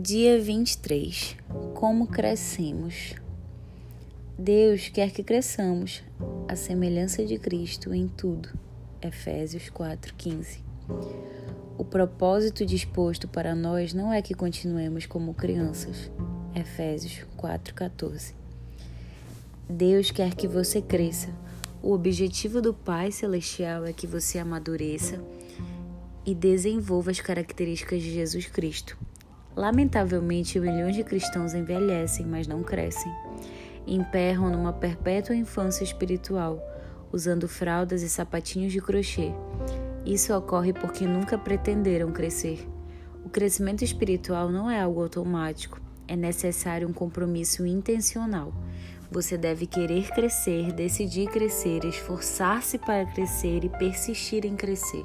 Dia 23 Como crescemos? Deus quer que cresçamos à semelhança de Cristo em tudo. Efésios 4:15. O propósito disposto para nós não é que continuemos como crianças. Efésios 4:14. Deus quer que você cresça. O objetivo do Pai celestial é que você amadureça e desenvolva as características de Jesus Cristo. Lamentavelmente, milhões de cristãos envelhecem, mas não crescem. Emperram numa perpétua infância espiritual, usando fraldas e sapatinhos de crochê. Isso ocorre porque nunca pretenderam crescer. O crescimento espiritual não é algo automático, é necessário um compromisso intencional. Você deve querer crescer, decidir crescer, esforçar-se para crescer e persistir em crescer.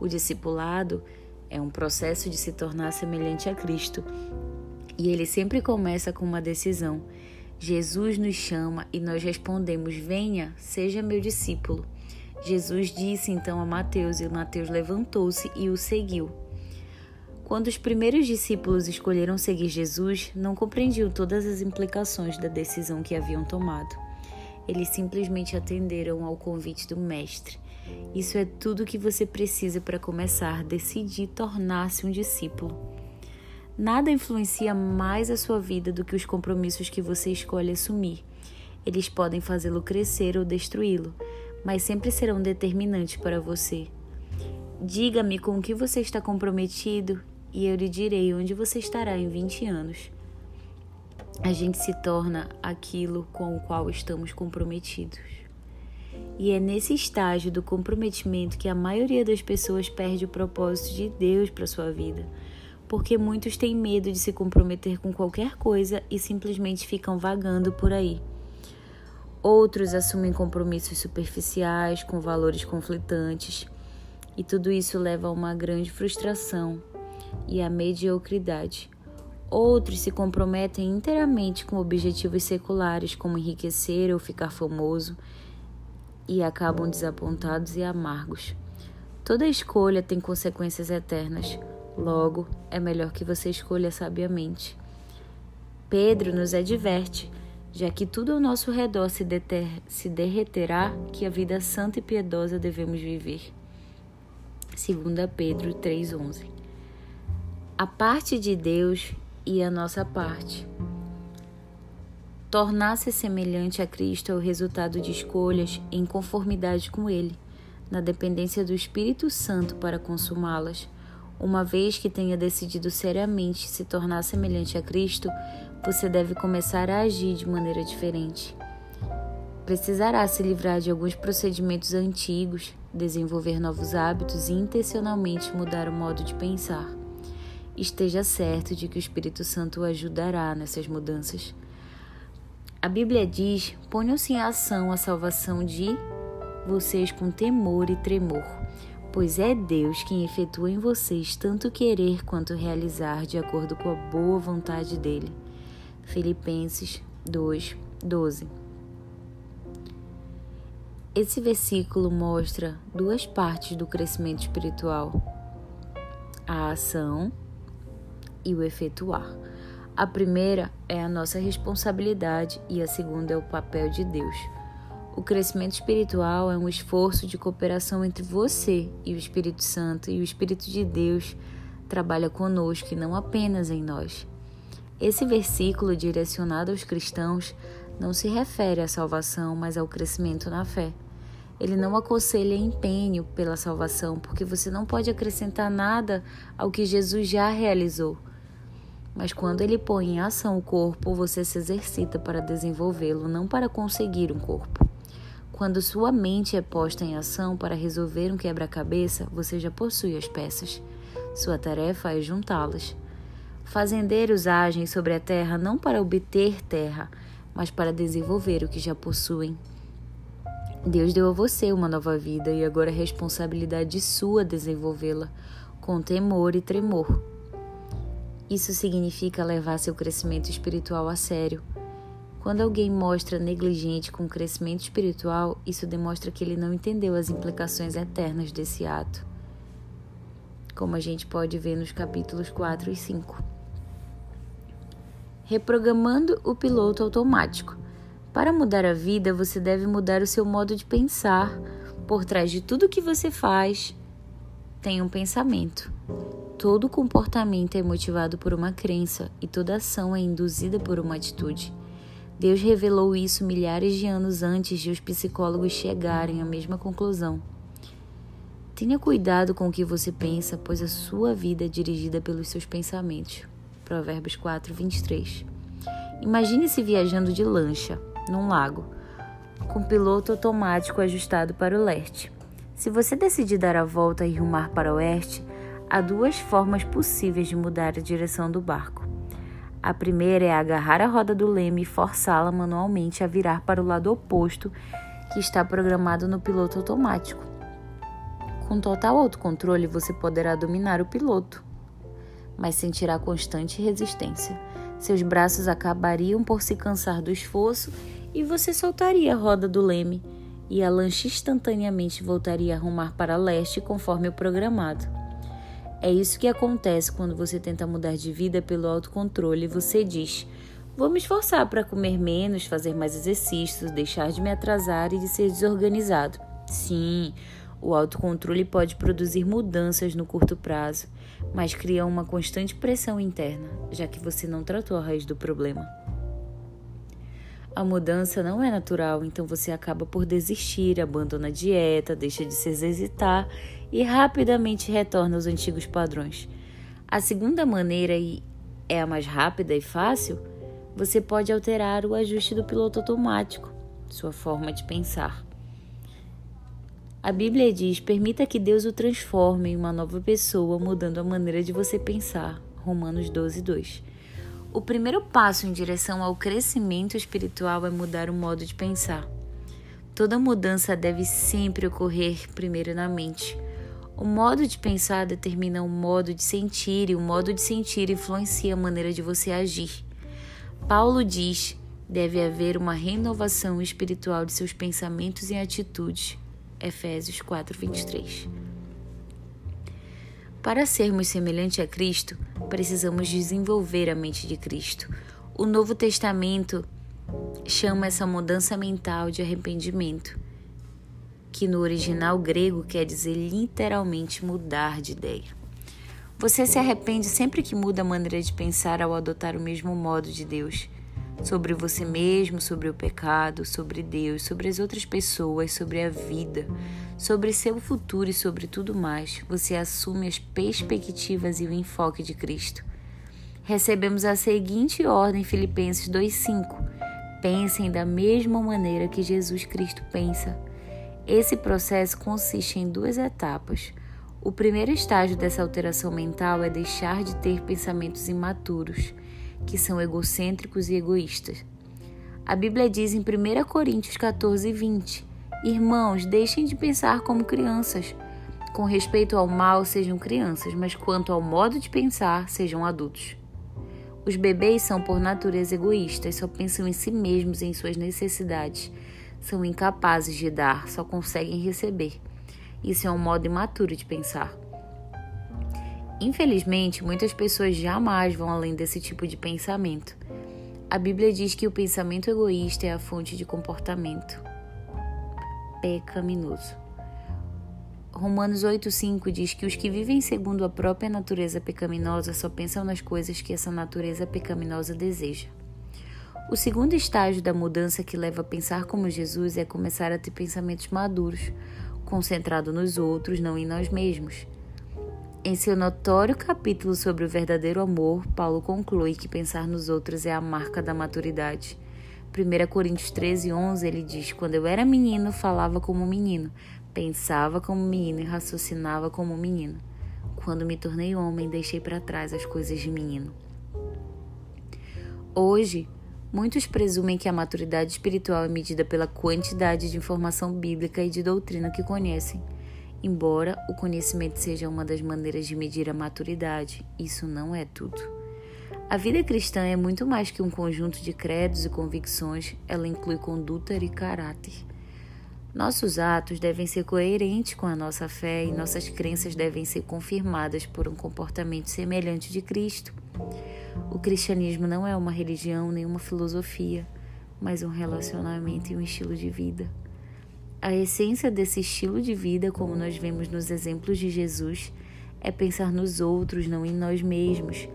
O discipulado é um processo de se tornar semelhante a Cristo. E ele sempre começa com uma decisão. Jesus nos chama e nós respondemos: Venha, seja meu discípulo. Jesus disse então a Mateus, e Mateus levantou-se e o seguiu. Quando os primeiros discípulos escolheram seguir Jesus, não compreendiam todas as implicações da decisão que haviam tomado. Eles simplesmente atenderam ao convite do Mestre isso é tudo que você precisa para começar, decidir tornar-se um discípulo. Nada influencia mais a sua vida do que os compromissos que você escolhe assumir. Eles podem fazê-lo crescer ou destruí-lo, mas sempre serão determinantes para você. Diga-me com o que você está comprometido e eu lhe direi onde você estará em 20 anos. A gente se torna aquilo com o qual estamos comprometidos. E é nesse estágio do comprometimento que a maioria das pessoas perde o propósito de Deus para sua vida, porque muitos têm medo de se comprometer com qualquer coisa e simplesmente ficam vagando por aí. Outros assumem compromissos superficiais com valores conflitantes, e tudo isso leva a uma grande frustração e à mediocridade. Outros se comprometem inteiramente com objetivos seculares, como enriquecer ou ficar famoso, e acabam desapontados e amargos. Toda escolha tem consequências eternas, logo é melhor que você escolha sabiamente. Pedro nos adverte, já que tudo ao nosso redor se, deter, se derreterá, que a vida santa e piedosa devemos viver. 2 Pedro 3,11 A parte de Deus e a nossa parte. Tornar-se semelhante a Cristo é o resultado de escolhas em conformidade com Ele, na dependência do Espírito Santo para consumá-las. Uma vez que tenha decidido seriamente se tornar semelhante a Cristo, você deve começar a agir de maneira diferente. Precisará se livrar de alguns procedimentos antigos, desenvolver novos hábitos e intencionalmente mudar o modo de pensar. Esteja certo de que o Espírito Santo o ajudará nessas mudanças. A Bíblia diz: ponham-se em ação a salvação de vocês com temor e tremor, pois é Deus quem efetua em vocês tanto querer quanto realizar de acordo com a boa vontade dele. Filipenses 2, 12. Esse versículo mostra duas partes do crescimento espiritual: a ação e o efetuar. A primeira é a nossa responsabilidade e a segunda é o papel de Deus. O crescimento espiritual é um esforço de cooperação entre você e o Espírito Santo, e o Espírito de Deus trabalha conosco e não apenas em nós. Esse versículo, direcionado aos cristãos, não se refere à salvação, mas ao crescimento na fé. Ele não aconselha empenho pela salvação, porque você não pode acrescentar nada ao que Jesus já realizou. Mas quando ele põe em ação o corpo, você se exercita para desenvolvê-lo, não para conseguir um corpo. Quando sua mente é posta em ação para resolver um quebra-cabeça, você já possui as peças. Sua tarefa é juntá-las. Fazendeiros agem sobre a terra não para obter terra, mas para desenvolver o que já possuem. Deus deu a você uma nova vida e agora é responsabilidade sua desenvolvê-la com temor e tremor. Isso significa levar seu crescimento espiritual a sério. Quando alguém mostra negligente com o crescimento espiritual, isso demonstra que ele não entendeu as implicações eternas desse ato, como a gente pode ver nos capítulos 4 e 5. reprogramando o piloto automático. Para mudar a vida, você deve mudar o seu modo de pensar. Por trás de tudo que você faz, tem um pensamento. Todo comportamento é motivado por uma crença e toda ação é induzida por uma atitude. Deus revelou isso milhares de anos antes de os psicólogos chegarem à mesma conclusão. Tenha cuidado com o que você pensa, pois a sua vida é dirigida pelos seus pensamentos. Provérbios 4, 23. Imagine-se viajando de lancha, num lago, com piloto automático ajustado para o leste. Se você decidir dar a volta e rumar para o oeste, há duas formas possíveis de mudar a direção do barco. A primeira é agarrar a roda do leme e forçá-la manualmente a virar para o lado oposto que está programado no piloto automático. Com total autocontrole, você poderá dominar o piloto mas sentirá constante resistência. Seus braços acabariam por se cansar do esforço e você soltaria a roda do leme e a lancha instantaneamente voltaria a rumar para leste conforme o programado. É isso que acontece quando você tenta mudar de vida pelo autocontrole você diz: Vou me esforçar para comer menos, fazer mais exercícios, deixar de me atrasar e de ser desorganizado. Sim, o autocontrole pode produzir mudanças no curto prazo, mas cria uma constante pressão interna, já que você não tratou a raiz do problema. A mudança não é natural, então você acaba por desistir, abandona a dieta, deixa de se exercitar e rapidamente retorna aos antigos padrões. A segunda maneira, e é a mais rápida e fácil, você pode alterar o ajuste do piloto automático, sua forma de pensar. A Bíblia diz: permita que Deus o transforme em uma nova pessoa, mudando a maneira de você pensar. Romanos 12, 2. O primeiro passo em direção ao crescimento espiritual é mudar o modo de pensar. Toda mudança deve sempre ocorrer primeiro na mente. O modo de pensar determina o modo de sentir, e o modo de sentir influencia a maneira de você agir. Paulo diz: deve haver uma renovação espiritual de seus pensamentos e atitudes. Efésios 4, 23. Para sermos semelhantes a Cristo, precisamos desenvolver a mente de Cristo. O Novo Testamento chama essa mudança mental de arrependimento, que no original grego quer dizer literalmente mudar de ideia. Você se arrepende sempre que muda a maneira de pensar ao adotar o mesmo modo de Deus sobre você mesmo, sobre o pecado, sobre Deus, sobre as outras pessoas, sobre a vida, sobre seu futuro e sobre tudo mais. Você assume as perspectivas e o enfoque de Cristo. Recebemos a seguinte ordem, Filipenses 2:5. Pensem da mesma maneira que Jesus Cristo pensa. Esse processo consiste em duas etapas. O primeiro estágio dessa alteração mental é deixar de ter pensamentos imaturos que são egocêntricos e egoístas. A Bíblia diz em 1 Coríntios 14, 20: Irmãos, deixem de pensar como crianças. Com respeito ao mal, sejam crianças, mas quanto ao modo de pensar, sejam adultos. Os bebês são, por natureza, egoístas, só pensam em si mesmos e em suas necessidades. São incapazes de dar, só conseguem receber. Isso é um modo imaturo de pensar. Infelizmente, muitas pessoas jamais vão além desse tipo de pensamento. A Bíblia diz que o pensamento egoísta é a fonte de comportamento pecaminoso. Romanos 8,5 diz que os que vivem segundo a própria natureza pecaminosa só pensam nas coisas que essa natureza pecaminosa deseja. O segundo estágio da mudança que leva a pensar como Jesus é começar a ter pensamentos maduros, concentrado nos outros, não em nós mesmos. Em seu notório capítulo sobre o verdadeiro amor, Paulo conclui que pensar nos outros é a marca da maturidade. 1 Coríntios 13, 11, ele diz: Quando eu era menino, falava como menino, pensava como menino e raciocinava como menino. Quando me tornei homem, deixei para trás as coisas de menino. Hoje, muitos presumem que a maturidade espiritual é medida pela quantidade de informação bíblica e de doutrina que conhecem. Embora o conhecimento seja uma das maneiras de medir a maturidade, isso não é tudo. A vida cristã é muito mais que um conjunto de credos e convicções, ela inclui conduta e caráter. Nossos atos devem ser coerentes com a nossa fé e nossas crenças devem ser confirmadas por um comportamento semelhante de Cristo. O cristianismo não é uma religião nem uma filosofia, mas um relacionamento e um estilo de vida. A essência desse estilo de vida, como nós vemos nos exemplos de Jesus, é pensar nos outros, não em nós mesmos.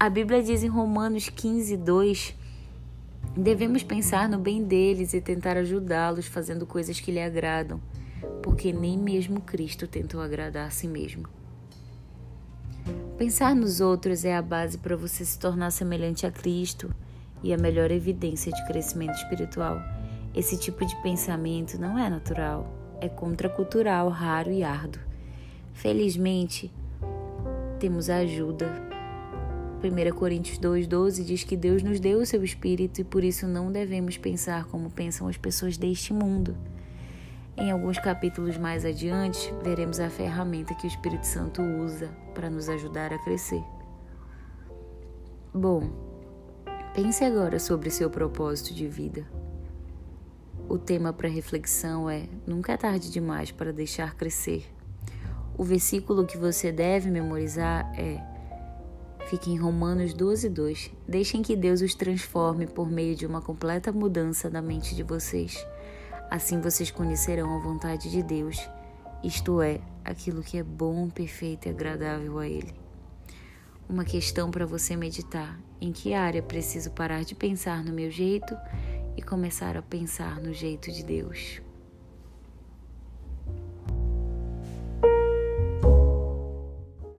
A Bíblia diz em Romanos 15, 2: devemos pensar no bem deles e tentar ajudá-los fazendo coisas que lhe agradam, porque nem mesmo Cristo tentou agradar a si mesmo. Pensar nos outros é a base para você se tornar semelhante a Cristo e a melhor evidência de crescimento espiritual. Esse tipo de pensamento não é natural, é contracultural, raro e árduo. Felizmente, temos a ajuda. 1 Coríntios 2,12 diz que Deus nos deu o seu Espírito e por isso não devemos pensar como pensam as pessoas deste mundo. Em alguns capítulos mais adiante, veremos a ferramenta que o Espírito Santo usa para nos ajudar a crescer. Bom, pense agora sobre seu propósito de vida. O tema para reflexão é: Nunca é tarde demais para deixar crescer. O versículo que você deve memorizar é: Fique em Romanos 12, 2. Deixem que Deus os transforme por meio de uma completa mudança da mente de vocês Assim vocês conhecerão a vontade de Deus, isto é, aquilo que é bom, perfeito e agradável a Ele. Uma questão para você meditar: em que área preciso parar de pensar no meu jeito e começar a pensar no jeito de Deus?